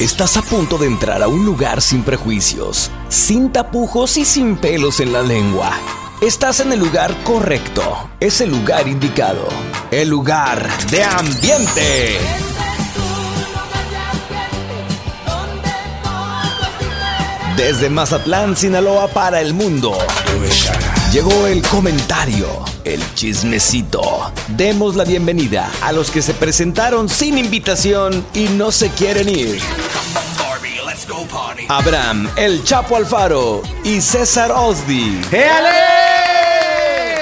Estás a punto de entrar a un lugar sin prejuicios, sin tapujos y sin pelos en la lengua. Estás en el lugar correcto. Es el lugar indicado. El lugar de ambiente. Desde Mazatlán, Sinaloa para el mundo. Llegó el comentario, el chismecito. Demos la bienvenida a los que se presentaron sin invitación y no se quieren ir. Abraham, el Chapo Alfaro y César Osdi. ¡Éale!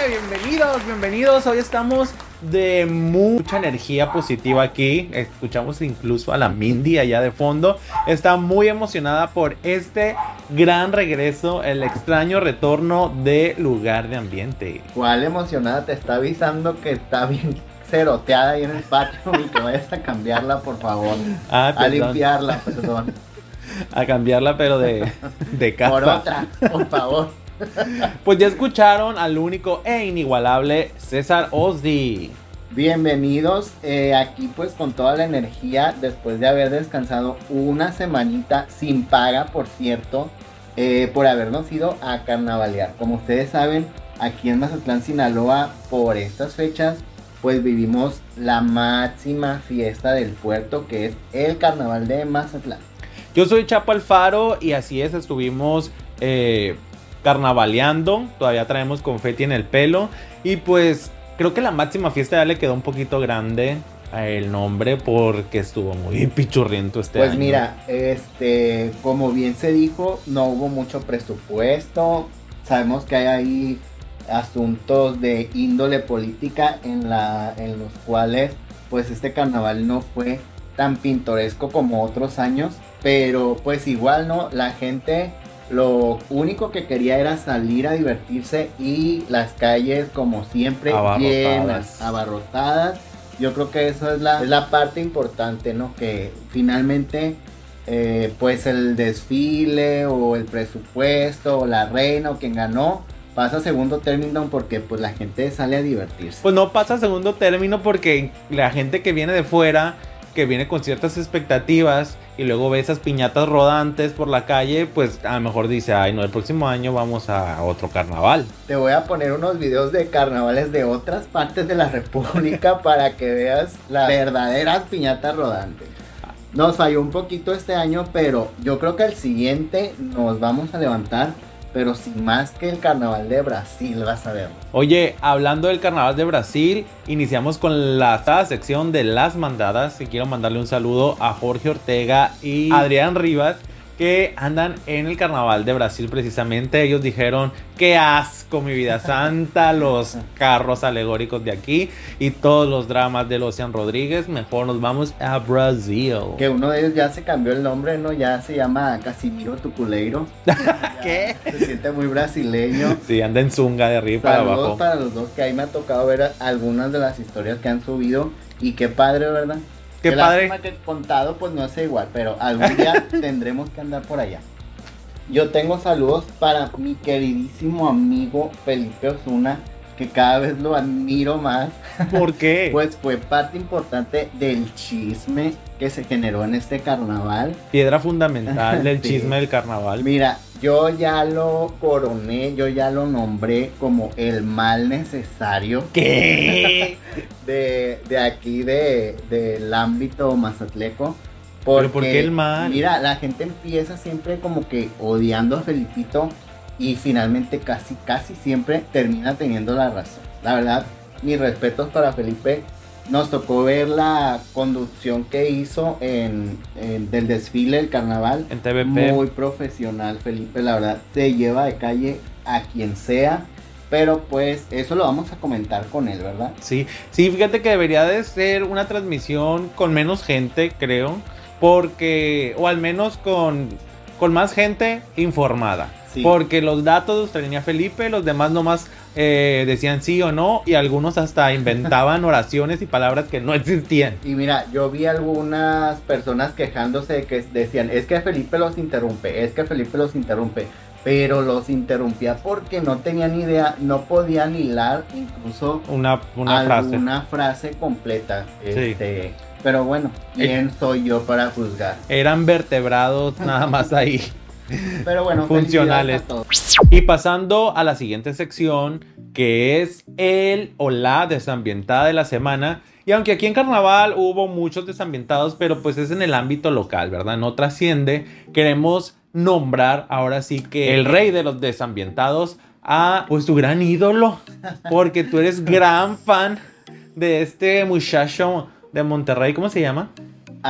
Bienvenidos, bienvenidos. Hoy estamos de mucha energía positiva aquí. Escuchamos incluso a la Mindy allá de fondo. Está muy emocionada por este gran regreso, el extraño retorno de lugar de ambiente. ¿Cuál emocionada te está avisando que está bien ceroteada ahí en el patio y que vayas a cambiarla, por favor? Ah, a limpiarla, perdón. A cambiarla, pero de, de capa. Por otra, por favor. Pues ya escucharon al único e inigualable César Osdi. Bienvenidos eh, aquí pues con toda la energía después de haber descansado una semanita sin paga, por cierto, eh, por habernos ido a carnavalear. Como ustedes saben, aquí en Mazatlán, Sinaloa, por estas fechas, pues vivimos la máxima fiesta del puerto que es el carnaval de Mazatlán. Yo soy Chapo Alfaro y así es, estuvimos eh, carnavaleando, todavía traemos confeti en el pelo y pues creo que la máxima fiesta ya le quedó un poquito grande el nombre porque estuvo muy pichurriento este Pues año. mira, este, como bien se dijo, no hubo mucho presupuesto. Sabemos que hay ahí asuntos de índole política en la, en los cuales, pues este carnaval no fue tan pintoresco como otros años, pero pues igual no, la gente lo único que quería era salir a divertirse y las calles como siempre Abarrotadas. llenas, abarrotadas. Yo creo que eso es la, es la parte importante, ¿no? Que finalmente, eh, pues el desfile o el presupuesto o la reina o quien ganó pasa a segundo término porque pues la gente sale a divertirse. Pues no pasa a segundo término porque la gente que viene de fuera, que viene con ciertas expectativas y luego ve esas piñatas rodantes por la calle, pues a lo mejor dice, ay no, el próximo año vamos a otro carnaval. Te voy a poner unos videos de carnavales de otras partes de la República para que veas las verdaderas piñatas rodantes. Nos falló un poquito este año, pero yo creo que el siguiente nos vamos a levantar, pero sin más que el carnaval de Brasil, vas a ver. Oye, hablando del carnaval de Brasil, iniciamos con la sección de las mandadas y quiero mandarle un saludo a Jorge Ortega y Adrián Rivas que andan en el carnaval de Brasil precisamente. Ellos dijeron, qué asco mi vida santa, los carros alegóricos de aquí y todos los dramas del Ocean Rodríguez. Mejor nos vamos a Brasil. Que uno de ellos ya se cambió el nombre, ¿no? Ya se llama Casimiro Tuculeiro. ¿Qué? Se siente muy brasileño. Sí, anda en zunga de arriba para abajo. para los dos que ahí me ha tocado ver algunas de las historias que han subido y qué padre, ¿verdad? Qué padre. lástima que contado pues no es igual, pero algún día tendremos que andar por allá. Yo tengo saludos para mi queridísimo amigo Felipe Osuna, que cada vez lo admiro más, ¿Por qué? pues fue parte importante del chisme que se generó en este carnaval. Piedra fundamental del Sí. chisme del carnaval. Mira, yo ya lo coroné, yo ya lo nombré como el mal necesario ¿Qué? de, de aquí de, del ámbito mazatleco. ¿Pero por qué el mal? Mira, la gente empieza siempre como que odiando a Felipito y finalmente casi, casi siempre termina teniendo la razón. La verdad, mis respetos para Felipe. Nos tocó ver la conducción que hizo en, en- del desfile del carnaval. En TVP. Muy profesional, Felipe, la verdad. Se lleva de calle a quien sea. Pero pues eso lo vamos a comentar con él, ¿verdad? Sí, sí, fíjate que debería de ser una transmisión con menos gente, creo. porque, o al menos con, con más gente informada. Porque los datos los tenía Felipe, los demás nomás eh, decían sí o no y algunos hasta inventaban oraciones y palabras que no existían. Y mira, yo vi algunas personas quejándose de que decían, es que Felipe los interrumpe, es que Felipe los interrumpe pero los interrumpía porque no tenían idea, no podían hilar incluso una, una frase. frase completa. Este, Pero bueno, ¿quién soy yo para juzgar? Eran vertebrados nada más ahí. Pero bueno, funcionales. Y pasando a la siguiente sección, que es el o la desambientada de la semana. Y aunque aquí en Carnaval hubo muchos desambientados, pero pues es en el ámbito local, ¿verdad? No trasciende. Queremos nombrar ahora sí que el rey de los desambientados a pues tu gran ídolo, porque tú eres gran fan de este muchacho de Monterrey, ¿cómo se llama?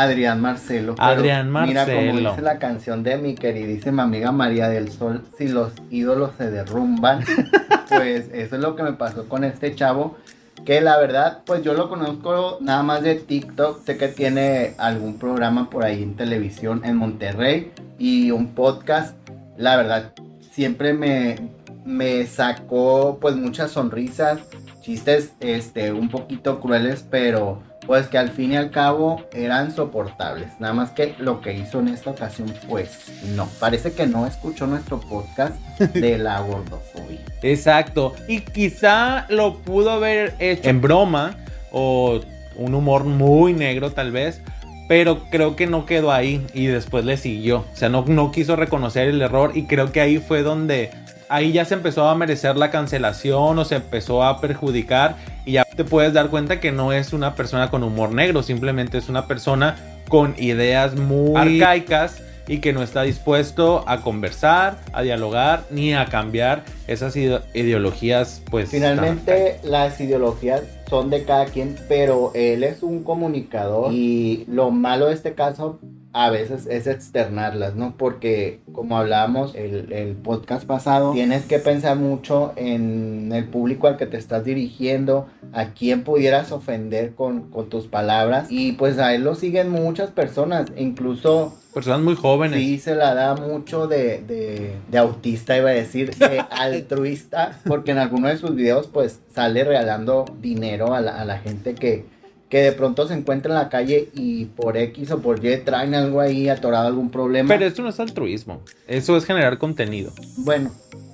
Adrián Marcelo. Adrián Marcelo. Mira, como dice la canción de mi queridísima amiga María del Sol, si los ídolos se derrumban, pues eso es lo que me pasó con este chavo que la verdad, pues yo lo conozco nada más de TikTok. Sé que tiene algún programa por ahí en televisión en Monterrey y un podcast. La verdad, siempre me, me sacó pues muchas sonrisas, chistes este, un poquito crueles, pero pues que al fin y al cabo eran soportables. Nada más que lo que hizo en esta ocasión, pues no. Parece que no escuchó nuestro podcast de la gordofobia. Exacto. Y quizá lo pudo haber hecho en broma o un humor muy negro tal vez. Pero creo que no quedó ahí y después le siguió. O sea, no, no quiso reconocer el error y creo que ahí fue donde ahí ya se empezó a merecer la cancelación o se empezó a perjudicar y ya te puedes dar cuenta que no es una persona con humor negro, simplemente es una persona con ideas muy arcaicas y que no está dispuesto a conversar, a dialogar ni a cambiar esas ideologías pues finalmente las ideologías son de cada quien pero él es un comunicador y lo malo de este caso a veces es externarlas, ¿no? Porque como hablábamos el, el, podcast pasado, tienes que pensar mucho en el público al que te estás dirigiendo, a quién pudieras ofender con, con tus palabras. Y pues a él lo siguen muchas personas, incluso personas muy jóvenes. Sí, se la da mucho de, de, de autista, iba a decir, de altruista, porque en alguno de sus videos pues sale regalando dinero a la, a la gente que, que de pronto se encuentra en la calle y por X o por Y traen algo ahí atorado, algún problema. Pero esto no es altruismo, eso es generar contenido. Bueno,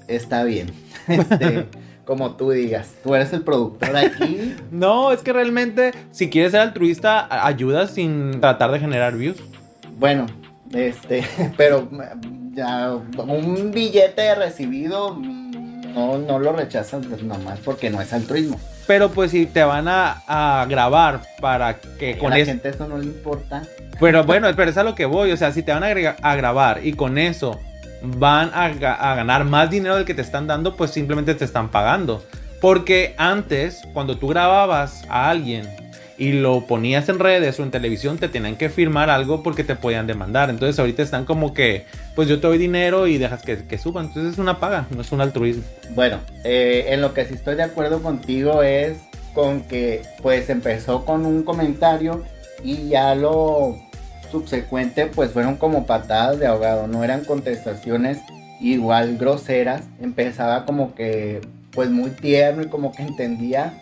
está bien. Este, como tú digas, tú eres el productor aquí. no, es que realmente si quieres ser altruista, ayudas sin tratar de generar views. Bueno, este, pero ya un billete recibido no, no lo rechazas nomás porque no es altruismo. Pero pues si te van a, grabar para que con a la gente eso no le importa. Pero bueno, pero es a lo que voy. O sea, si te van a, a grabar y con eso van a, a, ganar más dinero del que te están dando, pues simplemente te están pagando. Porque antes, cuando tú grababas a alguien y lo ponías en redes o en televisión, te tenían que firmar algo porque te podían demandar. Entonces ahorita están como que, pues yo te doy dinero y dejas que, que suban. Entonces es una paga, no es un altruismo. Bueno, eh, en lo que sí estoy de acuerdo contigo es con que pues empezó con un comentario y ya lo subsecuente pues fueron como patadas de ahogado, no eran contestaciones igual groseras, empezaba como que pues muy tierno y como que entendía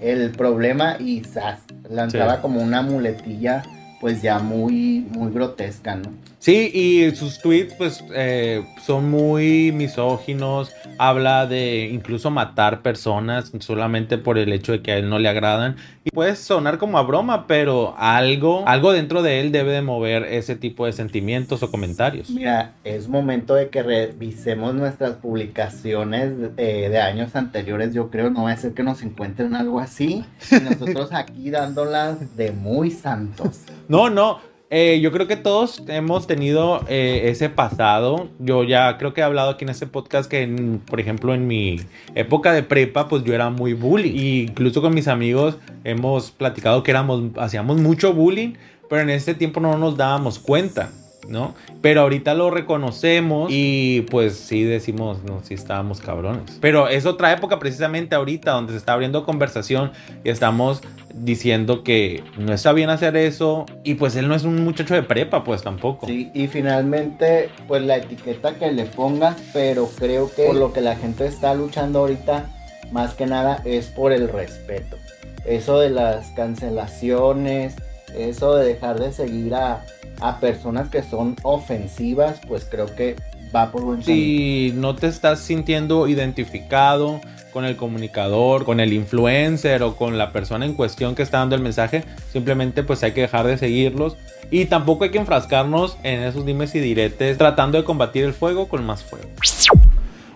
el problema y ¡zas! Lanzaba como una muletilla pues ya muy, muy grotesca, ¿no? Sí, y sus tweets pues eh, son muy misóginos, habla de incluso matar personas solamente por el hecho de que a él no le agradan. Y puede sonar como a broma, pero algo, algo dentro de él debe de mover ese tipo de sentimientos o comentarios. Mira, es momento de que revisemos nuestras publicaciones de, de años anteriores, yo creo, no va a ser que nos encuentren algo así, y nosotros aquí dándolas de muy santos. No, no, eh, yo creo que todos hemos tenido eh, ese pasado. Yo ya creo que he hablado aquí en este podcast que, por ejemplo, en mi época de prepa, pues yo era muy bully. Y incluso con mis amigos hemos platicado que éramos, hacíamos mucho bullying, pero en ese tiempo no nos dábamos cuenta. ¿No? Pero ahorita lo reconocemos y pues sí decimos, no, sí estábamos cabrones. Pero es otra época precisamente ahorita donde se está abriendo conversación y estamos diciendo que no está bien hacer eso y pues él no es un muchacho de prepa pues tampoco. Sí, y finalmente pues la etiqueta que le ponga, pero creo que por lo que la gente está luchando ahorita más que nada es por el respeto. Eso de las cancelaciones, eso de dejar de seguir a, a personas que son ofensivas, pues creo que va por buen Si no te estás sintiendo identificado con el comunicador, con el influencer o con la persona en cuestión que está dando el mensaje, simplemente pues hay que dejar de seguirlos y tampoco hay que enfrascarnos en esos dimes y diretes tratando de combatir el fuego con más fuego.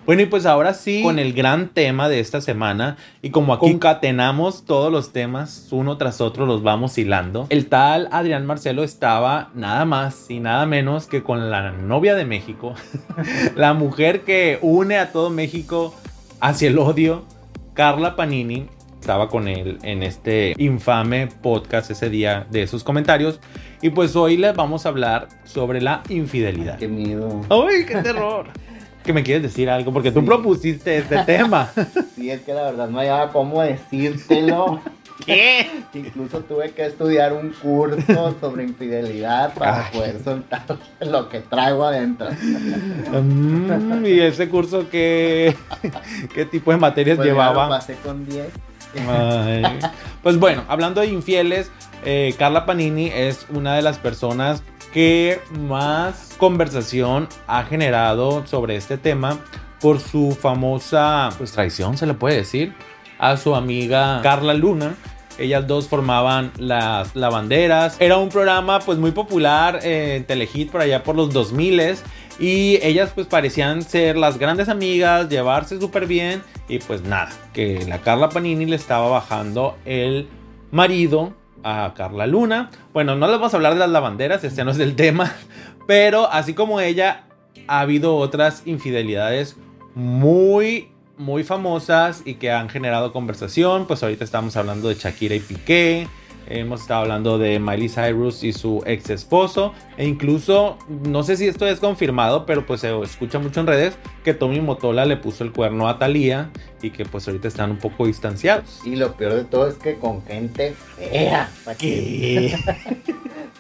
Bueno, y pues ahora sí, con el gran tema de esta semana, y como aquí concatenamos todos los temas uno tras otro, los vamos hilando. El tal Adrián Marcelo estaba nada más y nada menos que con la novia de México, la mujer que une a todo México hacia el odio, Carla Panini. Estaba con él en este infame podcast ese día de sus comentarios. Y pues hoy les vamos a hablar sobre la infidelidad. Qué miedo. ¡Ay, qué terror! que me quieres decir algo, porque tú propusiste este tema. Sí, es que la verdad no había cómo decírtelo. ¿Qué? Incluso tuve que estudiar un curso sobre infidelidad para poder soltar lo que traigo adentro. Mm, ¿Y ese curso qué, qué tipo de materias pues llevaba? Lo pasé con 10. Pues bueno, hablando de infieles, eh, Carla Panini es una de las personas que más conversación ha generado sobre este tema por su famosa pues traición se le puede decir a su amiga Carla Luna ellas dos formaban las lavanderas era un programa pues muy popular en Telehit por allá por los 2000 y ellas pues parecían ser las grandes amigas llevarse súper bien. Y pues nada que la Carla Panini le estaba bajando el marido a Carla Luna. Bueno, no les vamos a hablar de las lavanderas, este no es el tema, pero así como ella, ha habido otras infidelidades muy, muy famosas y que han generado conversación. Pues ahorita estamos hablando de Shakira y Piqué. Hemos estado hablando de Miley Cyrus y su ex esposo. E incluso, no sé si esto es confirmado, pero pues se escucha mucho en redes que Tommy Motola le puso el cuerno a Thalía y que pues ahorita están un poco distanciados. Y lo peor de todo es que con gente fea. ¿Qué?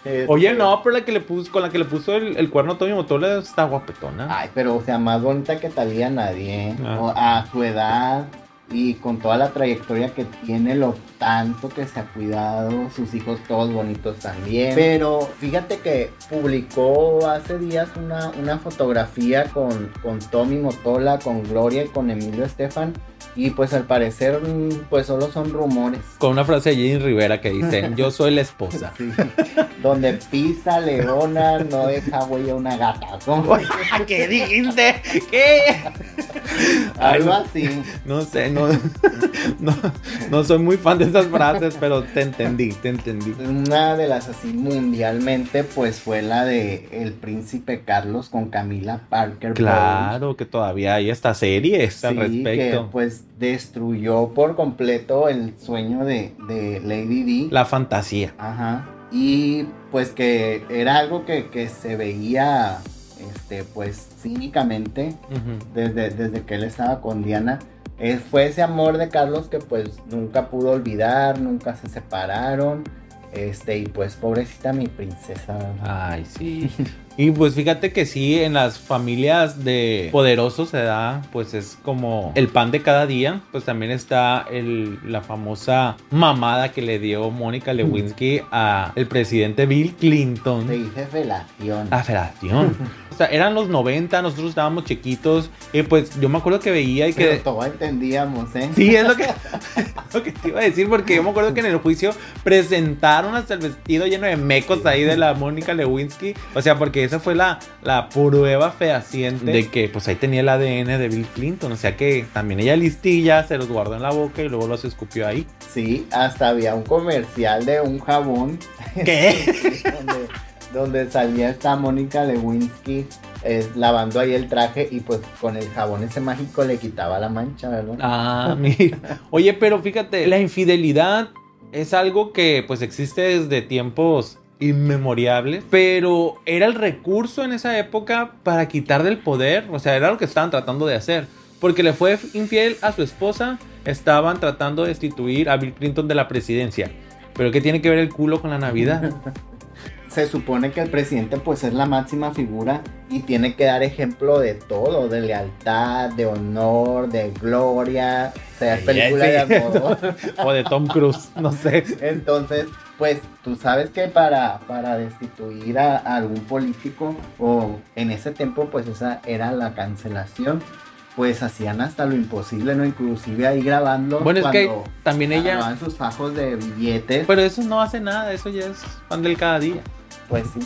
Oye, no, pero la que le puso, con la que le puso el, el cuerno a Tommy Motola está guapetona. Ay, pero o sea, más bonita que Talía nadie. Ah. O a su edad y con toda la trayectoria que tiene, lo tanto que se ha cuidado, sus hijos todos bonitos también. Pero fíjate que publicó hace días una, una fotografía con, con Tommy Motola, con Gloria y con Emilio Estefan. Y pues al parecer, pues solo son rumores. Con una frase de Jenny Rivera que dice, yo soy la esposa. Sí. Donde pisa leona, no deja huella una gata. ¿Cómo? ¿Qué dijiste? ¿Qué? Algo así. No sé, no, no, no soy muy fan de esas frases, pero te entendí, te entendí. Una de las así mundialmente, pues fue la de El Príncipe Carlos con Camila Parker. Bowles. Claro que todavía hay esta serie Sí, al respecto. que pues destruyó por completo el sueño de, de Lady D. La fantasía. Ajá. Y pues que era algo que, que se veía, este, pues cínicamente desde, desde que él estaba con Diana. Eh, fue ese amor de Carlos que pues nunca pudo olvidar, nunca se separaron. Este, y pues pobrecita mi princesa. Ay, sí. Y pues fíjate que sí, en las familias de poderosos se da, pues es como el pan de cada día. Pues también está el, la famosa mamada que le dio Mónica Lewinsky a el presidente Bill Clinton. Se dice felación. La federación. O sea, eran los 90, nosotros estábamos chiquitos. Y pues yo me acuerdo que veía y que. Pero todo entendíamos, ¿eh? Sí, es lo que, lo que te iba a decir, porque yo me acuerdo que en el juicio presentaron hasta el vestido lleno de mecos ahí de la Mónica Lewinsky. O sea, porque esa fue la, la prueba fehaciente de que pues ahí tenía el ADN de Bill Clinton. O sea que también ella listilla, se los guardó en la boca y luego los escupió ahí. Sí, hasta había un comercial de un jabón ¿Qué? donde, donde salía esta Mónica Lewinsky lavando ahí el traje y pues con el jabón ese mágico le quitaba la mancha, ¿verdad? Ah, mira. Oye, pero fíjate, la infidelidad es algo que pues existe desde tiempos inmemorables, pero era el recurso en esa época para quitar del poder, o sea, era lo que estaban tratando de hacer, porque le fue infiel a su esposa, estaban tratando de destituir a Bill Clinton de la presidencia. Pero ¿qué tiene que ver el culo con la Navidad? se supone que el presidente pues es la máxima figura y tiene que dar ejemplo de todo, de lealtad, de honor, de gloria, sea película de amor. o de Tom Cruise, no sé. Entonces, pues tú sabes que para, para destituir a, algún político o en ese tiempo pues esa era la cancelación pues hacían hasta lo imposible, ¿no? Inclusive ahí grabando. Bueno, es que también ella. sus fajos de billetes. Pero eso no hace nada, eso ya es pan del cada día. Pues sí.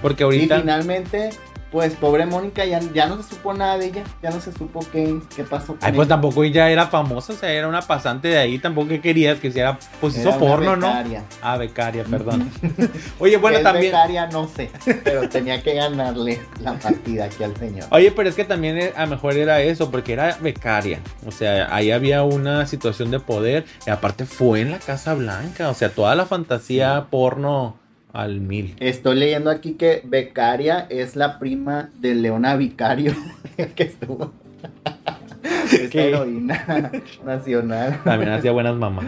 Porque ahorita. Y finalmente pues pobre Mónica ya, ya no se supo nada de ella, ya no se supo qué, qué pasó con Ay, pues tampoco ella era famosa, o sea, era una pasante de ahí, tampoco que querías que hiciera, pues hizo porno, becaria. ¿no? Ah, becaria, perdón. Oye, bueno, también... becaria no sé, pero tenía que ganarle la partida aquí al señor. Oye, pero es que también eh, a lo mejor era eso, porque era becaria, o sea, ahí había una situación de poder, y aparte fue en la Casa Blanca, o sea, toda la fantasía porno al mil. Estoy leyendo aquí que Becaria es la prima de Leona Vicario, que estuvo. Esta heroína nacional. También hacía buenas mamás.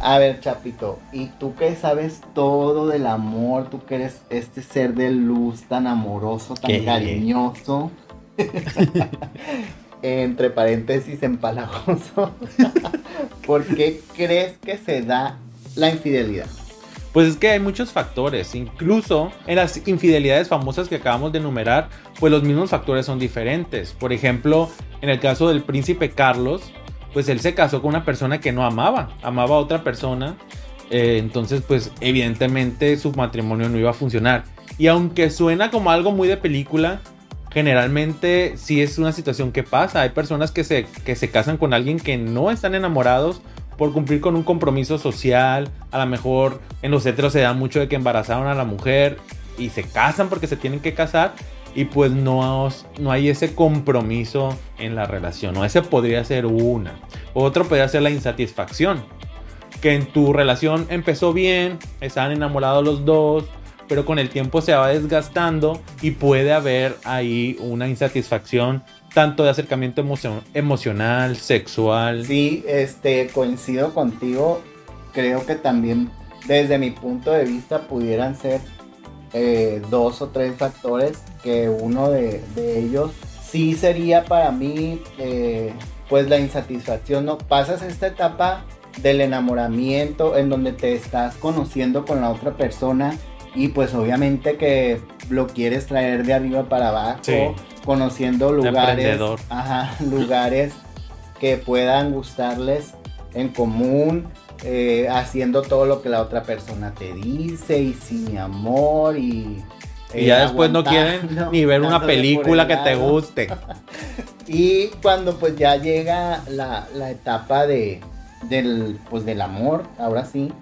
A ver, Chapito, ¿y tú que sabes todo del amor? Tú que eres este ser de luz tan amoroso, tan cariñoso. Entre paréntesis, empalagoso. ¿Por qué crees que se da la infidelidad? Pues es que hay muchos factores, incluso en las infidelidades famosas que acabamos de enumerar, pues los mismos factores son diferentes. Por ejemplo, en el caso del príncipe Carlos, pues él se casó con una persona que no amaba, amaba a otra persona, eh, entonces pues evidentemente su matrimonio no iba a funcionar. Y aunque suena como algo muy de película, generalmente sí es una situación que pasa. Hay personas que se, que se casan con alguien que no están enamorados por cumplir con un compromiso social. A lo mejor en los heteros se da mucho de que embarazaron a la mujer y se casan porque se tienen que casar. Y pues no, no hay ese compromiso en la relación. O ese podría ser una. Otro podría ser la insatisfacción. Que en tu relación empezó bien, estaban enamorados los dos, pero con el tiempo se va desgastando y puede haber ahí una insatisfacción tanto de acercamiento emocional, sexual. Sí, este, coincido contigo. Creo que también desde mi punto de vista pudieran ser eh, dos o tres factores que uno de, ellos sí sería para mí eh, pues la insatisfacción, ¿no? Pasas esta etapa del enamoramiento en donde te estás conociendo con la otra persona y pues obviamente que lo quieres traer de arriba para abajo, conociendo lugares, ajá, lugares que puedan gustarles en común, eh, haciendo todo lo que la otra persona te dice y sin amor y... y ya después no quieren ni ver una película que te guste. y cuando pues ya llega la, la etapa de, del, pues, del amor, ahora sí,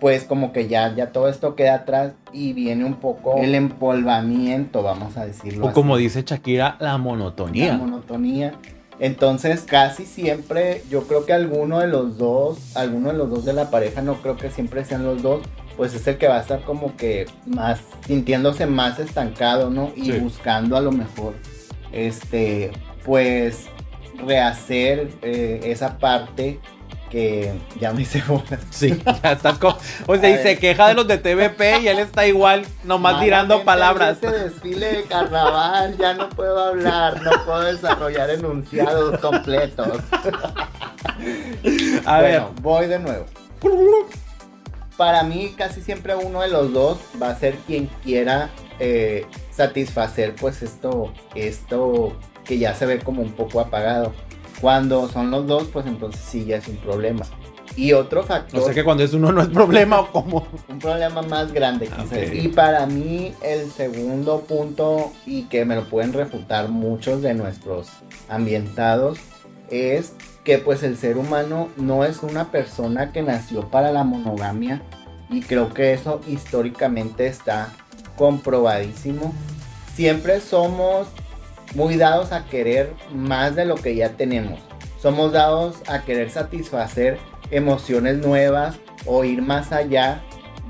pues como que ya, ya todo esto queda atrás y viene un poco el empolvamiento, vamos a decirlo. O como dice Shakira, la monotonía. La monotonía. Entonces casi siempre, yo creo que alguno de los dos, alguno de los dos de la pareja, no creo que siempre sean los dos, pues es el que va a estar como que más, sintiéndose más estancado, ¿no? Y buscando a lo mejor, este, pues rehacer eh, esa parte que ya me hice bolas. Sí, ya estás como. O sea, y se queja de los de TVP y él está igual, nomás tirando palabras. Este desfile de carnaval, ya no puedo hablar, no puedo desarrollar enunciados completos. A ver, voy de nuevo. Para mí, casi siempre uno de los dos va a ser quien quiera eh, satisfacer, pues esto, esto que ya se ve como un poco apagado. Cuando son los dos, pues entonces sí ya es un problema. Y otro factor. O sea que cuando es uno no es problema o como. Un problema más grande, quizás. Y para mí, el segundo punto, y que me lo pueden refutar muchos de nuestros ambientados, es que pues el ser humano no es una persona que nació para la monogamia. Y creo que eso históricamente está comprobadísimo. Siempre somos muy dados a querer más de lo que ya tenemos. Somos dados a querer satisfacer emociones nuevas o ir más allá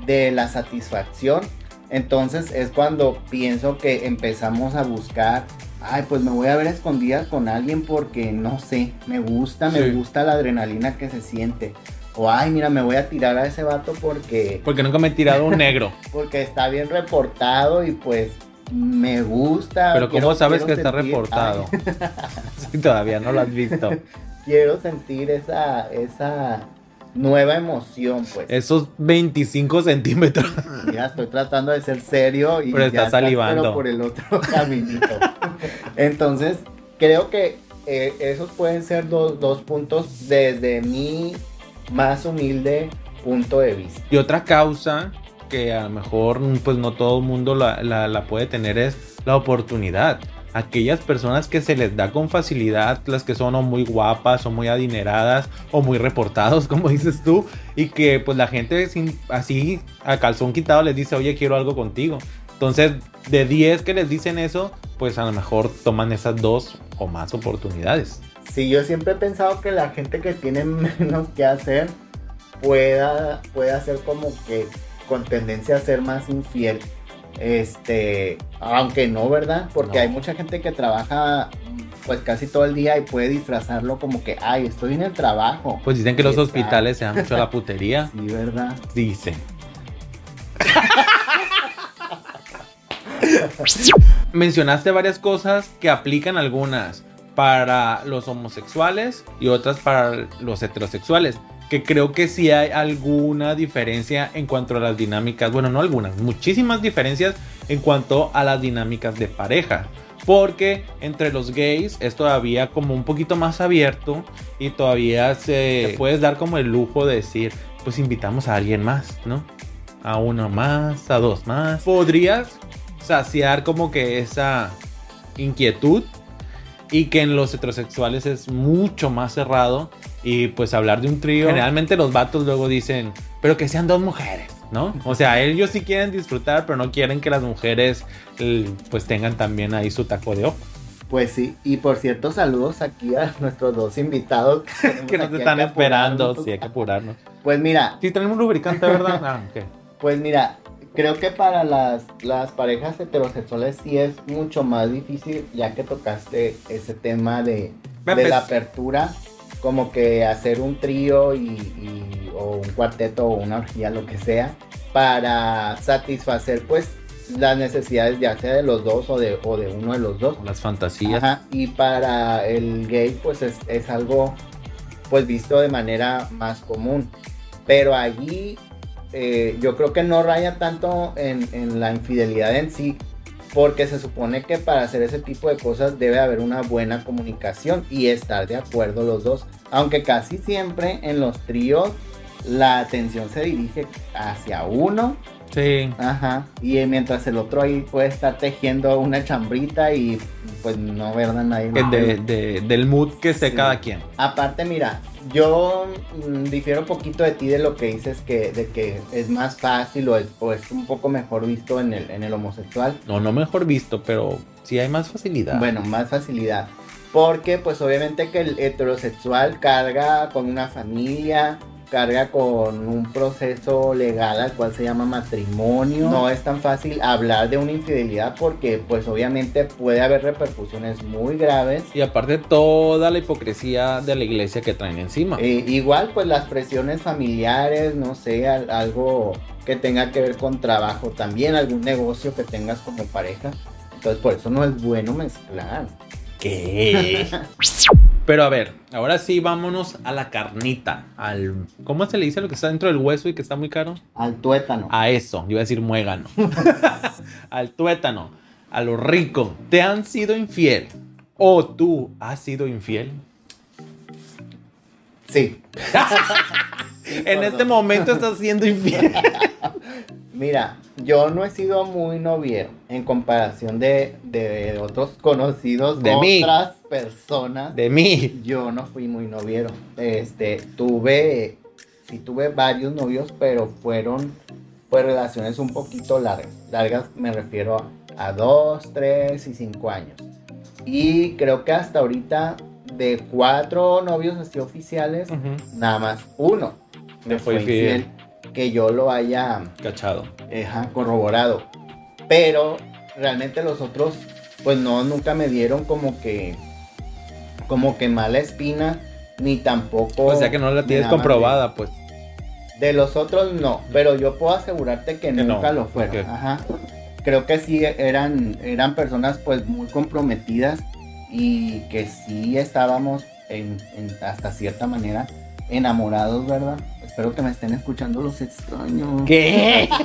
de la satisfacción. Entonces es cuando pienso que empezamos a buscar, ay, pues me voy a ver escondidas con alguien porque no sé, me gusta, me gusta la adrenalina que se siente. O ay, mira, me voy a tirar a ese vato porque Porque nunca me he tirado un negro. porque está bien reportado y pues me gusta. Pero ¿cómo quiero- sabes quiero que está reportado? Sí, todavía no lo has visto. quiero sentir esa, esa nueva emoción, pues. Esos 25 centímetros. Mira, estoy tratando de ser serio y Pero ya estás, salivando. pero por el otro caminito. Entonces, creo que eh, esos pueden ser dos, dos puntos desde mi más humilde punto de vista. Y otra causa que a lo mejor pues no todo el mundo la, la- la puede tener es la oportunidad. Aquellas personas que se les da con facilidad, las que son o muy guapas o muy adineradas o muy reportados, como dices tú, y que pues la gente sin- así a calzón quitado les dice, oye, quiero algo contigo. Entonces, de 10 que les dicen eso, pues a lo mejor toman esas dos o más oportunidades. Sí, yo siempre he pensado que la gente que tiene menos que hacer pueda, pueda ser como que con tendencia a ser más infiel. Este, aunque no, ¿verdad? Porque No. hay mucha gente que trabaja pues casi todo el día y puede disfrazarlo como que, ay, estoy en el trabajo. Pues dicen que los hospitales se dan mucho a la putería. Sí, ¿verdad? Dicen. Mencionaste varias cosas que aplican algunas para los homosexuales y otras para los heterosexuales. Que creo que sí hay alguna diferencia en cuanto a las dinámicas. Bueno, no algunas, muchísimas diferencias en cuanto a las dinámicas de pareja. Porque entre los gays es todavía como un poquito más abierto y todavía se puedes dar como el lujo de decir, pues invitamos a alguien más, ¿no? A uno más, a dos más. Podrías saciar como que esa inquietud y que en los heterosexuales es mucho más cerrado y pues hablar de un trío. Generalmente los vatos luego dicen, pero que sean dos mujeres, ¿no? O sea, ellos sí quieren disfrutar, pero no quieren que las mujeres pues tengan también ahí su taco de ojo. Pues sí, y por cierto, saludos aquí a nuestros dos invitados Que nos están que esperando, sí, hay que apurarnos. Pues mira, Sí, tenemos lubricante, ¿verdad? Ah, ok. Pues mira, creo que para las, las parejas heterosexuales sí es mucho más difícil, ya que tocaste ese tema de, de la empezar. apertura, como que hacer un trío y, y- o un cuarteto o una orgía, lo que sea, para satisfacer pues las necesidades ya sea de los dos o de, o de uno de los dos. Las fantasías. Ajá, y para el gay pues es, es algo pues visto de manera más común. Pero allí eh, yo creo que no raya tanto en, en la infidelidad en sí, porque se supone que para hacer ese tipo de cosas debe haber una buena comunicación y estar de acuerdo los dos. Aunque casi siempre en los tríos la atención se dirige hacia uno Sí. Ajá. Y eh, mientras el otro ahí puede estar tejiendo una chambrita y pues no verdad nadie. De- de- del mood que esté Sí. cada quien. Aparte, mira, yo mm, difiero un poquito de ti de lo que dices que de que es más fácil o es, o es un poco mejor visto en el, en el homosexual. No, no mejor visto, pero sí hay más facilidad. Bueno, más facilidad. Porque pues obviamente que el heterosexual carga con una familia, carga con un proceso legal al cual se llama matrimonio. No es tan fácil hablar de una infidelidad porque pues obviamente puede haber repercusiones muy graves. Y aparte toda la hipocresía de la iglesia que traen encima. Eh, igual pues las presiones familiares, no sé, al- algo que tenga que ver con trabajo también, algún negocio que tengas como pareja. Entonces por eso no es bueno mezclar. ¿Qué? Pero a ver, ahora sí vámonos a la carnita. Al, ¿Cómo se le dice lo que está dentro del hueso y que está muy caro? Al tuétano. A eso, yo iba a decir muégano. al tuétano, a lo rico. ¿Te han sido infiel? ¿O tú has sido infiel? Sí. en este momento estás siendo infiel. Mira, yo no he sido muy noviero en comparación de, de otros conocidos, De mí. otras personas. De mí. Yo no fui muy noviero. Este, tuve, sí tuve varios novios, pero fueron pues relaciones un poquito largas. Largas me refiero a, a dos, tres y cinco años. Y creo que hasta ahorita de cuatro novios así oficiales, nada más uno me fue infiel. que yo lo haya Cachado. corroborado. Pero realmente los otros, pues no, nunca me dieron como que, como que mala espina, ni tampoco. O sea que no la tienes comprobada, pues. De, los otros no, pero yo puedo asegurarte que, Que nunca no, lo fueron. Ajá. Creo que sí eran, eran personas pues muy comprometidas y que sí estábamos en, en- hasta cierta manera enamorados, ¿verdad? Espero que me estén escuchando los extraños. ¿Qué?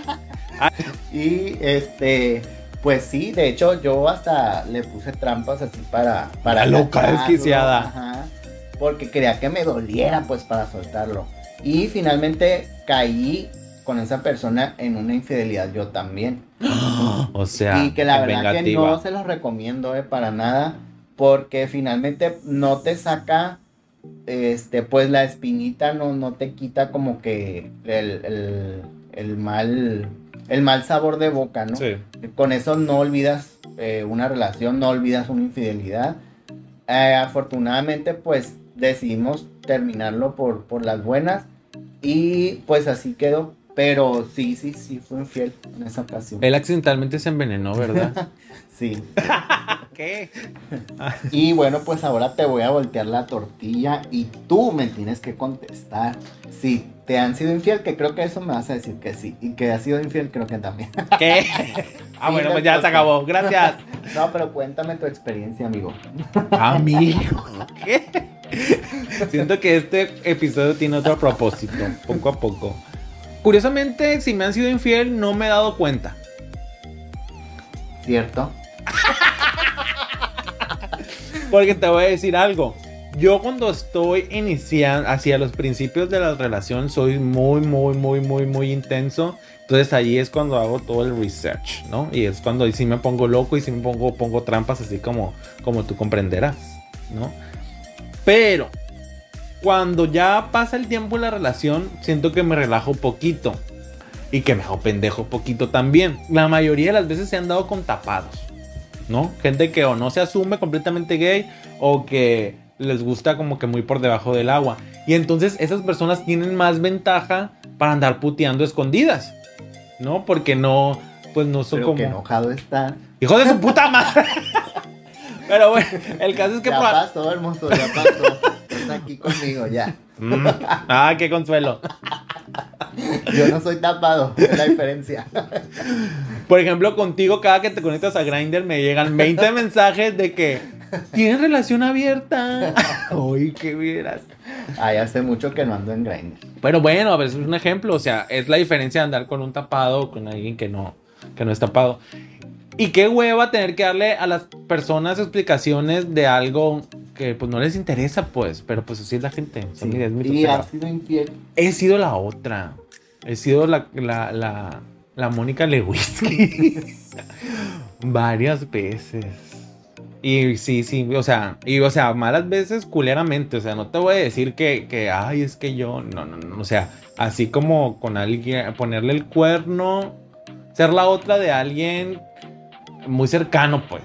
Y este, pues sí, de hecho yo hasta le puse trampas así para... para La loca, desquiciada. ajá, porque quería que me doliera pues para soltarlo. Y finalmente caí con esa persona en una infidelidad yo también. O sea, y que la es verdad que vengativa. no se los recomiendo eh, para nada. Porque finalmente no te saca, este, pues la espinita no, no te quita como que el, el- el mal, el mal sabor de boca, ¿no? Sí. Con eso no olvidas eh, una relación, no olvidas una infidelidad. Eh, afortunadamente, pues decidimos terminarlo por, por las buenas y pues así quedó. Pero sí, sí, sí, fue infiel en esa ocasión. Él accidentalmente se envenenó, ¿verdad? Sí. ¿Qué? Y bueno, pues ahora te voy a voltear la tortilla y tú me tienes que contestar si te han sido infiel, que creo que eso me vas a decir que sí. Y que has sido infiel, creo que también. ¿Qué? Ah, Sí, bueno, pues ya se acabó. Gracias. No, pero cuéntame tu experiencia, amigo. Amigo. ¿Qué? Siento que este episodio tiene otro propósito, poco a poco. Curiosamente, si me han sido infiel, no me he dado cuenta. ¿Cierto? Porque te voy a decir algo. Yo cuando estoy iniciando, hacia los principios de la relación, soy muy, muy, muy, muy, muy intenso. Entonces ahí es cuando hago todo el research, ¿no? Y es cuando sí me pongo loco y sí me pongo, pongo trampas así como, como tú comprenderás, ¿no? Pero cuando ya pasa el tiempo en la relación, siento que me relajo poquito. Y que me hago pendejo poquito también. La mayoría de las veces se han dado con tapados. ¿no? Gente que o no se asume completamente gay o que les gusta como que muy por debajo del agua. Y entonces esas personas tienen más ventaja para andar puteando escondidas, ¿no? Porque no, pues no son Pero como... que enojado está. ¡Hijo de su puta madre! Pero bueno, el caso es que... ya pa- pasó, hermoso, ya pasó. Estás aquí conmigo, ya. Mm. Ah, qué consuelo. Yo no soy tapado, es la diferencia. Por ejemplo, contigo cada que te conectas a Grindr me llegan 20 mensajes de que tienes relación abierta. Uy, qué vieras. Ay, hace mucho que no ando en Grindr. Pero bueno, a ver, es un ejemplo. O sea, es la diferencia de andar con un tapado o con alguien que no, que no es tapado. Y qué hueva tener que darle a las personas explicaciones de algo que pues no les interesa, pues. Pero pues así es la gente. O sea, Sí. mira, es mi Y has sido infiel. He sido la otra. He sido la, la, la, la Mónica Lewinsky. Varias veces. Y sí, sí, o sea, y o sea, malas veces culeramente. O sea, no te voy a decir que, que ay, es que yo. No, no, no. O sea, así como con alguien, ponerle el cuerno, ser la otra de alguien muy cercano, pues.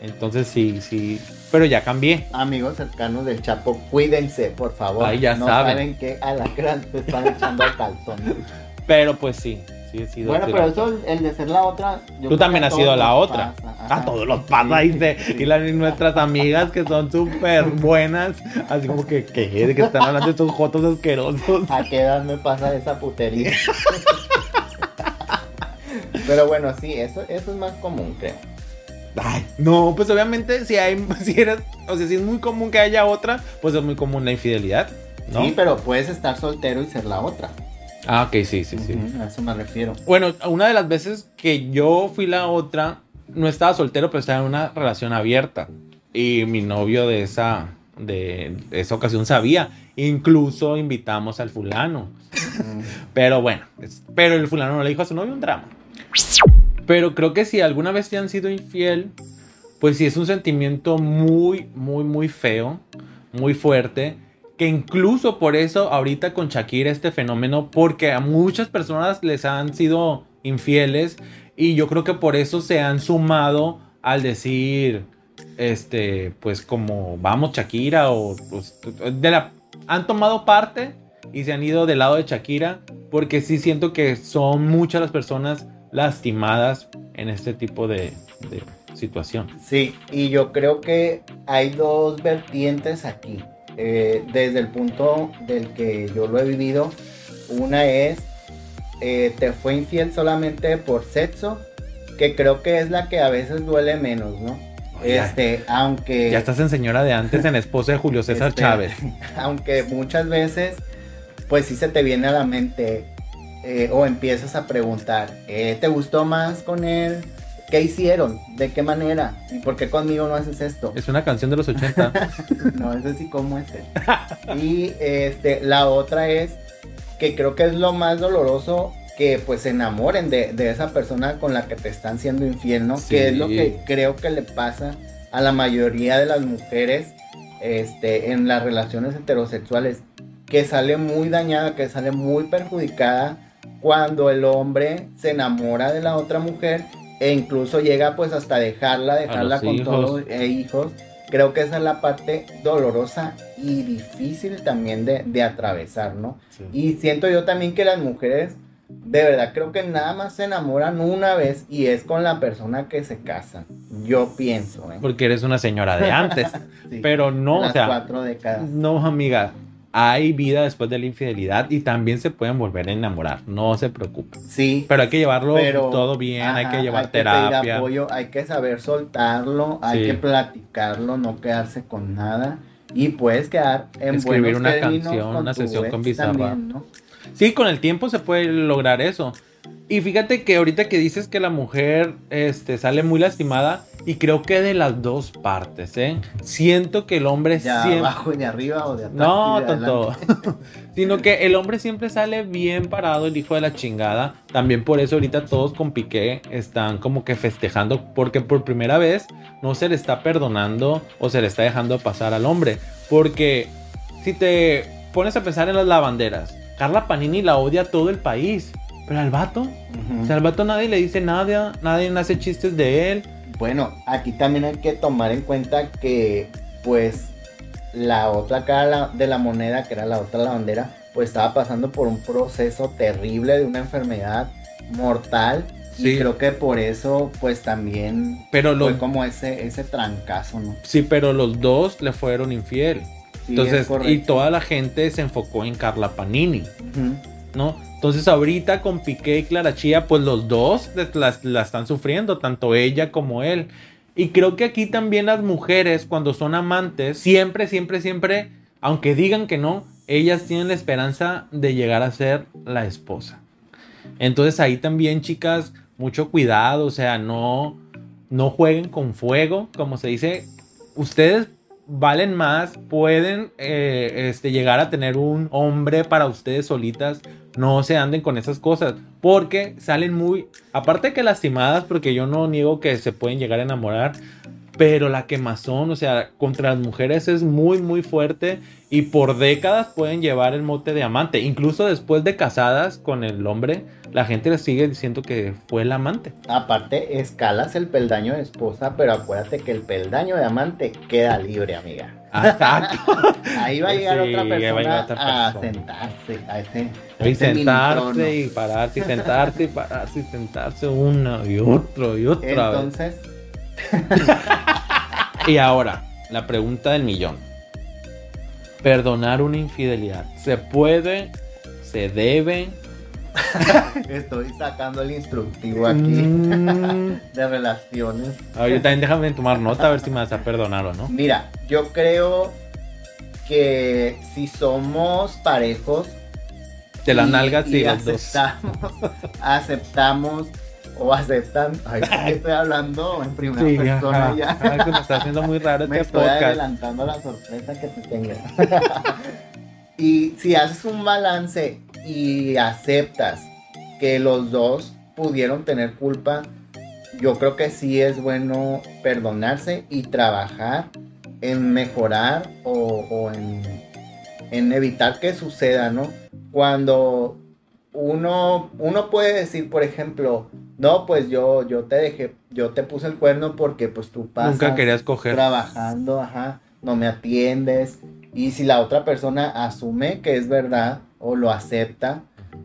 Entonces sí, sí. Pero ya cambié. Amigos cercanos del Chapo, cuídense, por favor. Ay, ya no saben. saben que alacrán te están echando al calzón. Pero pues sí, sí he sido. Bueno, pero eso, el de ser la otra. yo creo Tú también has sido la otra. pasa, A todos los pasa, dice. Y, las, nuestras amigas que son súper buenas. Así como que, ¿qué? De que están hablando de estos jotos asquerosos. ¿A qué edad me pasa esa putería? Pero bueno, sí, eso, eso es más común, creo. Ay, no, pues obviamente si hay, si eres, o sea, si es muy común que haya otra, pues es muy común la infidelidad, ¿no? Sí, pero puedes estar soltero y ser la otra. Ah, ok, sí, sí, sí. Ujú, a eso me refiero. Bueno, una de las veces que yo fui la otra, no estaba soltero, pero estaba en una relación abierta. Y mi novio de esa, de esa ocasión sabía. Incluso invitamos al fulano. Pero bueno, es- pero el fulano no le dijo a su novio un drama. Pero creo que si alguna vez te han sido infiel, pues sí es un sentimiento muy, muy, muy feo, muy fuerte. Incluso por eso ahorita con Shakira este fenómeno, porque a muchas personas les han sido infieles y yo creo que por eso se han sumado al decir, este, pues como vamos Shakira o pues, de la, han tomado parte y se han ido del lado de Shakira, porque sí siento que son muchas las personas lastimadas en este tipo de situación. Sí, y yo creo que hay dos vertientes aquí. Eh, desde el punto del que yo lo he vivido, una es, eh, te fue infiel solamente por sexo, que creo que es la que a veces duele menos, ¿no? este, aunque... Ya estás en señora de antes, en esposa de Julio César este, Chávez. Aunque muchas veces, pues sí se te viene a la mente eh, o empiezas a preguntar, ¿te gustó más con él? ¿Qué hicieron? ¿De qué manera? ¿Y por qué conmigo no haces esto? Es una canción de los 80. no, es así como es. y este, la otra es que creo que es lo más doloroso que pues se enamoren de, esa persona con la que te están siendo infiel, ¿no? Que es lo que creo que le pasa a la mayoría de las mujeres este, en las relaciones heterosexuales, que sale muy dañada, que sale muy perjudicada cuando el hombre se enamora de la otra mujer e incluso llega pues hasta dejarla, dejarla con todos e hijos. Creo que esa es la parte dolorosa y difícil también de, atravesar, ¿no? Y siento yo también que las mujeres, de verdad, creo que nada más se enamoran una vez y es con la persona que se casan. Yo pienso, ¿eh? Porque eres una señora de antes. pero no, o sea. Cuatro décadas. No, amiga hay vida después de la infidelidad y también se pueden volver a enamorar, no se preocupen. Sí. Pero hay que llevarlo todo bien, hay que llevar terapia. Que apoyo, hay que saber soltarlo, hay que platicarlo, no quedarse con nada y puedes quedar en Escribir una canción, una sesión con Bizarra. Sí, con el tiempo se puede lograr eso. Y fíjate que ahorita que dices que la mujer este, sale muy lastimada, y creo que de las dos partes, ¿eh? Siento que el hombre ya siempre... abajo y arriba o de atrás No, tonto. Sino que el hombre siempre sale bien parado, el hijo de la chingada. También por eso ahorita todos con Piqué están como que festejando, porque por primera vez no se le está perdonando o se le está dejando pasar al hombre. Porque si te pones a pensar en las lavanderas, Carla Panini la odia todo el país. Pero al vato, o sea, al vato nadie le dice nada, nadie hace chistes de él. Bueno, aquí también hay que tomar en cuenta que, pues, la otra cara de la moneda, que era la otra lavandera, pues estaba pasando por un proceso terrible de una enfermedad mortal. Sí. Y creo que por eso, pues también pero fue como ese, ese trancazo, ¿no? Sí, pero los dos le fueron infiel. Entonces, y toda la gente se enfocó en Carla Panini, ¿no? Entonces ahorita con Piqué y Clara Chía, pues los dos la, están sufriendo, tanto ella como él. Y creo que aquí también las mujeres, cuando son amantes, siempre, siempre, siempre, aunque digan que no, ellas tienen la esperanza de llegar a ser la esposa. Entonces ahí también, chicas, mucho cuidado, o sea, no, no jueguen con fuego, como se dice. Ustedes valen más, pueden eh, este, llegar a tener un hombre para ustedes solitas. No se anden con esas cosas, porque salen muy, aparte que lastimadas, porque yo no niego que se pueden llegar a enamorar, pero la quemazón, o sea, contra las mujeres es muy, muy fuerte y por décadas pueden llevar el mote de amante. Incluso después de casadas con el hombre, la gente le sigue diciendo que fue el amante. Aparte, escalas el peldaño de esposa, pero acuérdate que el peldaño de amante queda libre, amiga. Exacto. Ahí va a llegar otra persona a, sentarse, a ese. Y sentarse y pararse y sentarse y pararse y sentarse una y otro y otra Entonces. y ahora, la pregunta del millón. Perdonar una infidelidad. ¿Se puede? ¿Se debe? Estoy sacando el instructivo aquí mm. de relaciones. Ahorita también déjame tomar nota a ver si me vas a perdonar o no. Mira, yo creo que si somos parejos. De las nalgas y, aceptamos, aceptamos o aceptan. estoy hablando en primera persona ya. me está haciendo muy raro me este estoy adelantando la sorpresa que te tengo. y si haces un balance y aceptas que los dos pudieron tener culpa, yo creo que sí es bueno perdonarse y trabajar en mejorar o, en, en, evitar que suceda, ¿no? Cuando uno, uno puede decir, por ejemplo, no, pues yo, yo te dejé, yo te puse el cuerno porque pues tú pasas Nunca querías coger. trabajando, ajá, no me atiendes. Y si la otra persona asume que es verdad, o lo acepta.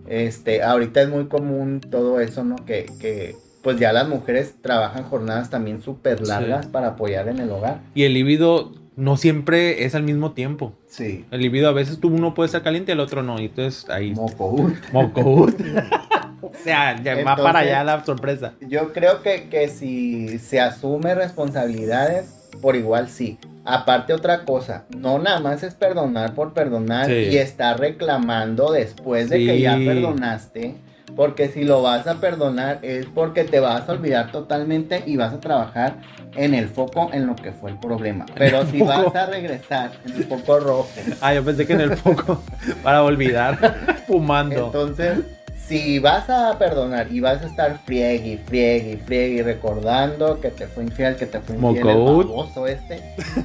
Este, ahorita es muy común todo eso, ¿no? Que, que pues ya las mujeres trabajan jornadas también súper largas Sí. para apoyar en el hogar. Y el líbido no siempre es al mismo tiempo. Sí. El líbido a veces tú uno puede estar caliente y el otro no. Y entonces ahí. Moco. Mocout. o sea, ya va para allá la sorpresa. Yo creo que, que si se asume responsabilidades, por igual sí. Aparte otra cosa, no nada más es perdonar por perdonar Sí. y estar reclamando después de que ya perdonaste. Porque si lo vas a perdonar es porque te vas a olvidar totalmente y vas a trabajar en el foco en lo que fue el problema. Pero si foco. vas a regresar en el foco rojo, Ah, yo pensé que en el foco para olvidar fumando. Entonces, si vas a perdonar y vas a estar friegue, friegue, friegue, recordando que te fue infiel, que te fue infiel el baboso este,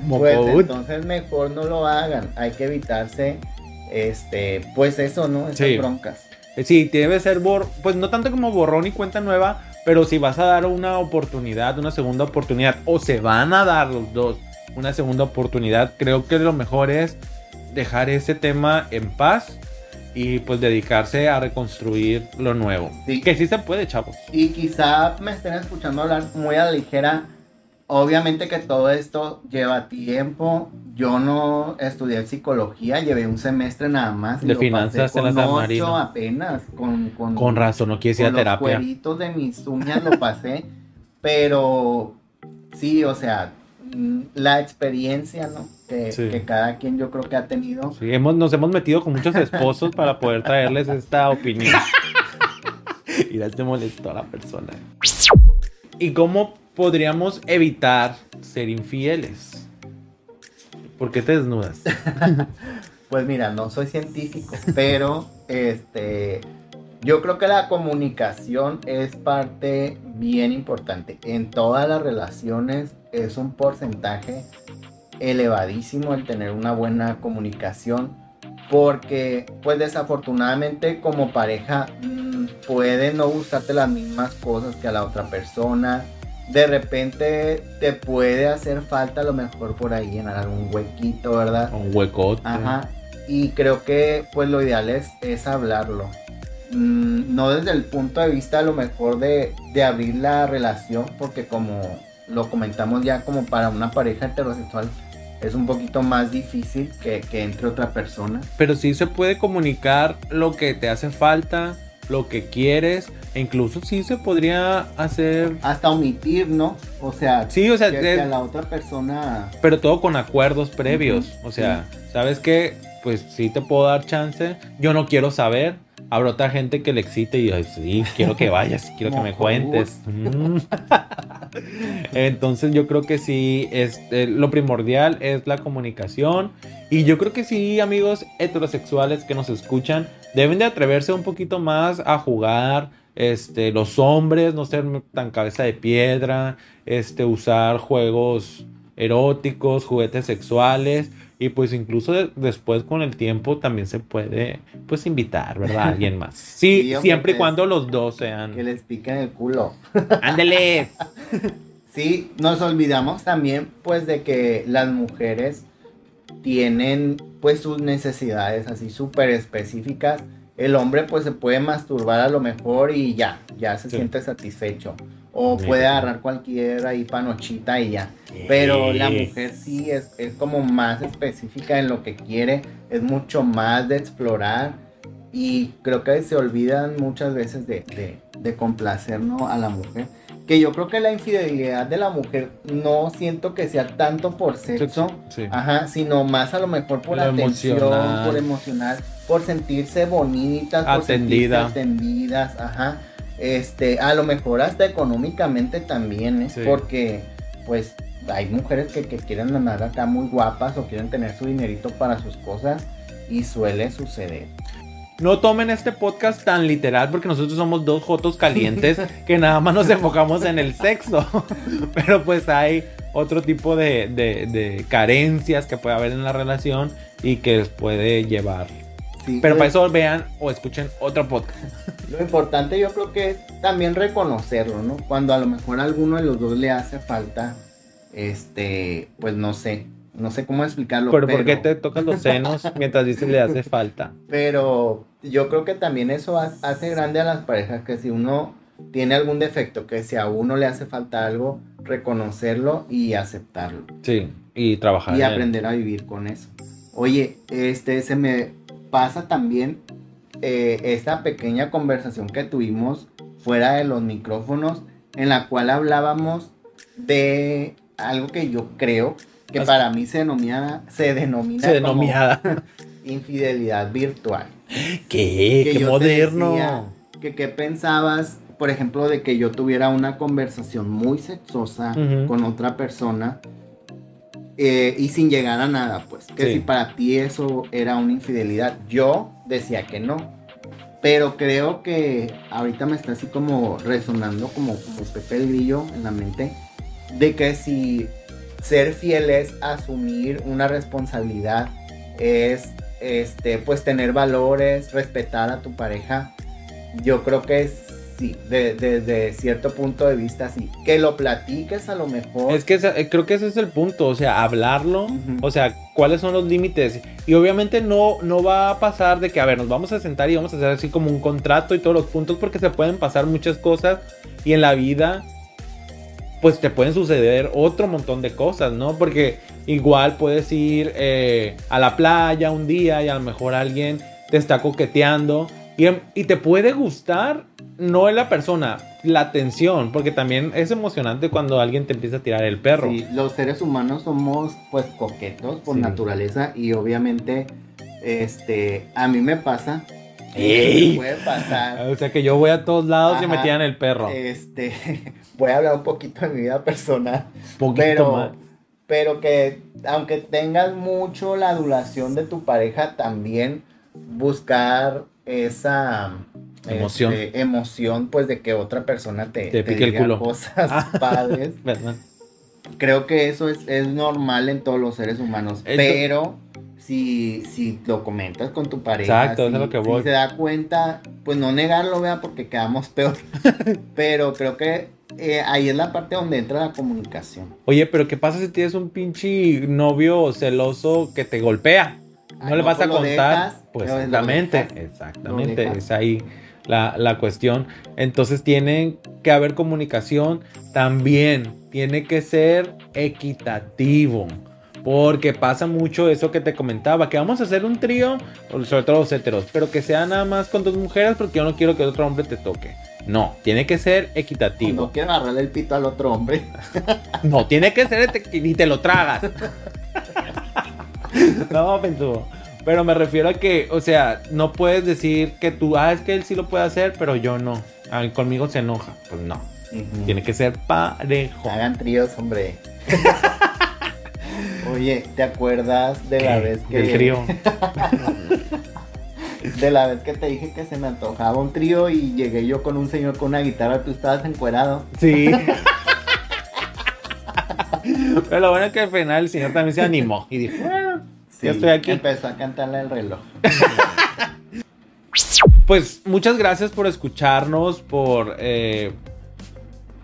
pues entonces mejor no lo hagan. Hay que evitarse, este, pues eso, ¿no? Esas Sí. broncas. Eh, Sí, debe ser bor pues no tanto como borrón y cuenta nueva, pero si vas a dar una oportunidad, una segunda oportunidad, o se van a dar los dos una segunda oportunidad, creo que lo mejor es dejar ese tema en paz y pues dedicarse a reconstruir lo nuevo. Sí. Que sí se puede, chavos. Y quizá me estén escuchando hablar muy a la ligera. Obviamente que todo esto lleva tiempo. Yo no estudié psicología, llevé un semestre nada más. y De lo pasé finanzas en con la San ocho apenas. Con, con, Con razón, no quieres ir a con los terapia. cueritos de mis uñas lo pasé. pero sí, o sea, mm, la experiencia, ¿no? Que, Sí. que cada quien yo creo que ha tenido. Sí, hemos, nos hemos metido con muchos esposos para poder traerles esta opinión. y ya te molestó a la persona. ¿Y cómo podríamos evitar ser infieles? ¿Por qué te desnudas? Pues mira, no soy científico, pero este yo creo que la comunicación es parte bien importante. En todas las relaciones es un porcentaje elevadísimo el tener una buena comunicación porque pues desafortunadamente como pareja mm, puede no gustarte las mismas cosas que a la otra persona. De repente te puede hacer falta a lo mejor por ahí llenar algún huequito, ¿verdad? Un huecote. Ajá. Y creo que pues lo ideal es, es hablarlo. Mm, no desde el punto de vista a lo mejor de, de abrir la relación, porque como lo comentamos ya como para una pareja heterosexual es un poquito más difícil que, que entre otra persona. Pero sí se puede comunicar lo que te hace falta, lo que quieres, e incluso sí se podría hacer... Hasta omitir, ¿no? O sea, Sí, o sea, que, que es- a la otra persona... pero todo con acuerdos previos. Ujú, O sea, ¿sabes qué? Pues sí te puedo dar chance. Yo no quiero saber. Habrá otra gente que le excite y ay, sí, quiero que vayas, quiero que me cuentes. Mm. Entonces yo creo que sí, es, eh, lo primordial es la comunicación. Y yo creo que sí, amigos heterosexuales que nos escuchan, deben de atreverse un poquito más a jugar. Este, los hombres, no ser tan cabeza de piedra, este, usar juegos eróticos, juguetes sexuales y pues incluso de- después con el tiempo también se puede pues invitar, ¿verdad? A alguien más. Sí, siempre y que cuando los dos Que sean. les piquen el culo. ¡Ándeles! Sí, nos olvidamos también pues de que las mujeres tienen pues sus necesidades así súper específicas. El hombre pues se puede masturbar a lo mejor y ya, ya se Sí. siente satisfecho. O Sí. puede agarrar cualquiera ahí panochita y ya. Pero la mujer sí es, es como más específica en lo que quiere, es mucho más de explorar y creo que se olvidan muchas veces de, de, de complacer ¿no? a la mujer. Que yo creo que la infidelidad de la mujer no siento que sea tanto por sexo, Sí. ajá, sino más a lo mejor por Lo atención, emocional. por emocional, por sentirse bonitas, por Atendida. sentirse atendidas, ajá. Este, a lo mejor hasta económicamente también, ¿eh? Sí. porque pues hay mujeres que, que quieren andar acá muy guapas o quieren tener su dinerito para sus cosas y suele suceder. No tomen este podcast tan literal porque nosotros somos dos jotos calientes que nada más nos enfocamos en el sexo. Pero pues hay otro tipo de, de- de carencias que puede haber en la relación y que les puede llevar. Sí, Pero para eso vean o escuchen otro podcast. Lo importante yo creo que es también reconocerlo, ¿no? Cuando a lo mejor a alguno de los dos le hace falta, este, pues no sé, no sé cómo explicarlo. Pero, ¿por qué te tocan los senos mientras dices le hace falta? Pero yo creo que también eso hace grande a las parejas, que si uno tiene algún defecto, que si a uno le hace falta algo, reconocerlo y aceptarlo. Sí, y trabajar. Y aprender a vivir con eso. Oye, este, se me pasa también eh, esta pequeña conversación que tuvimos fuera de los micrófonos, en la cual hablábamos de algo que yo creo que para mí se denomina, se denomina, se denomina. infidelidad virtual. ¿Qué? ¿Qué moderno? que qué pensabas, por ejemplo, de que yo tuviera una conversación muy sexosa con otra persona eh, y sin llegar a nada, pues. Que si para ti eso era una infidelidad. Yo decía que no. Pero creo que ahorita me está así como resonando como, como Pepe el Grillo en la mente. De que si ser fiel es asumir una responsabilidad, es este, pues tener valores, respetar a tu pareja. Yo creo que es sí, desde cierto punto de vista sí. Que lo platiques a lo mejor. Es que eh, creo que ese es el punto, o sea, hablarlo, o sea, cuáles son los límites. Y obviamente no, no va a pasar de que, a ver, nos vamos a sentar y vamos a hacer así como un contrato y todos los puntos porque se pueden pasar muchas cosas y en la vida pues te pueden suceder otro montón de cosas, ¿no? Porque igual puedes ir eh, a la playa un día y a lo mejor alguien te está coqueteando y, y te puede gustar, no es la persona, la atención, porque también es emocionante cuando alguien te empieza a tirar el perro. Sí, los seres humanos somos pues coquetos por naturaleza y obviamente este a mí me pasa ¡Ey! Puede pasar. O sea que yo voy a todos lados y me tiran el perro. Este, voy a hablar un poquito de mi vida personal. Poquito pero, más. Pero que aunque tengas mucho la adulación de tu pareja, también buscar esa emoción, este, emoción pues de que otra persona te, te, diga el culo. cosas ah, padres. Creo que eso es, es, normal en todos los seres humanos, pero si, si lo comentas con tu pareja, Exacto, si, es lo que voy. si se da cuenta, pues no negarlo, vea, porque quedamos peor. pero creo que eh, ahí es la parte donde entra la comunicación. Oye, pero ¿qué pasa si tienes un pinche novio celoso que te golpea? No le vas a pues contar. pues exactamente, exactamente, es ahí la, la cuestión. Entonces tiene que haber comunicación también, tiene que ser equitativo. Porque pasa mucho eso que te comentaba, que vamos a hacer un trío, sobre todo los heteros, pero que sea nada más con dos mujeres porque yo no quiero que otro hombre te toque. No, tiene que ser equitativo. No quiero agarrarle el pito al otro hombre. no, tiene que ser y te lo tragas. no, pensó. Pero me refiero a que, o sea, no puedes decir que tú, ah, es que él sí lo puede hacer, pero yo no. conmigo se enoja. Pues no. Tiene que ser parejo. Hagan tríos, hombre. Oye, ¿te acuerdas de la vez que. El trío. de la vez que te dije que se me antojaba un trío y llegué yo con un señor con una guitarra, tú estabas encuerado. Sí. Pero lo bueno es que al final el señor también se animó y dijo, bueno, ya estoy aquí. Empezó a cantarle el reloj. pues muchas gracias por escucharnos, por eh,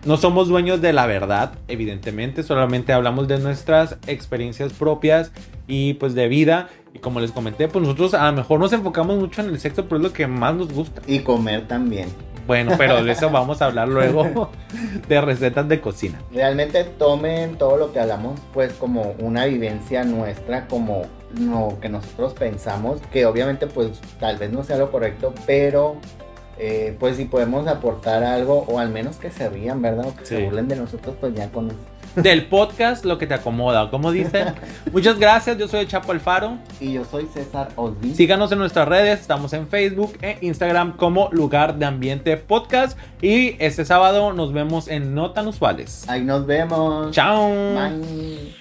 no somos dueños de la verdad, evidentemente, solamente hablamos de nuestras experiencias propias y pues de vida. Y como les comenté, pues nosotros a lo mejor nos enfocamos mucho en el sexo, pero es lo que más nos gusta. Y comer también. Bueno, pero de eso vamos a hablar luego de recetas de cocina. Realmente tomen todo lo que hablamos pues como una vivencia nuestra, como lo que nosotros pensamos, que obviamente pues tal vez no sea lo correcto, pero eh, pues si podemos aportar algo o al menos que se rían, ¿verdad? O que se burlen de nosotros, pues ya con del podcast lo que te acomoda, como dicen. Muchas gracias, yo soy el Chapo Alfaro. Y yo soy César Osdi. Síganos en nuestras redes, estamos en Facebook e Instagram como Lugar de Ambiente Podcast. Y este sábado nos vemos en No Tan Usuales. Ahí nos vemos. Chao. Bye.